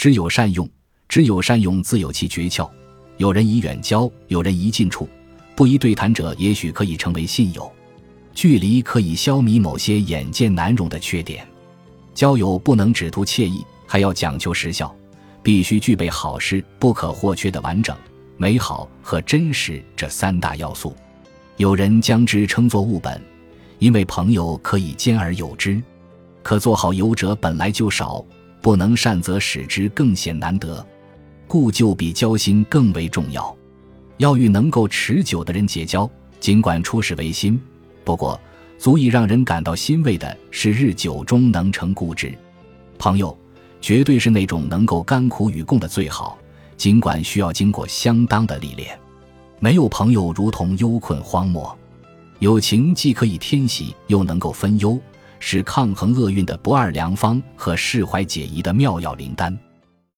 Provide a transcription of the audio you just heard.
知有善用，知有善用，自有其诀窍。有人宜远交，有人宜近处。不宜对谈者，也许可以成为信友。距离可以消弭某些眼见难容的缺点。交友不能只图惬意，还要讲求实效，必须具备好事不可或缺的完整、美好和真实这三大要素。有人将之称作物本，因为朋友可以兼而有之。可做好友者本来就少，不能善则使之更显难得，故旧比交心更为重要。要与能够持久的人结交，尽管初始为新，不过足以让人感到欣慰的是，日久终能成固执。朋友绝对是那种能够甘苦与共的最好，尽管需要经过相当的历练。没有朋友，如同忧困荒漠。友情既可以添喜，又能够分忧。是抗衡厄运的不二良方和释怀解疑的妙药灵丹。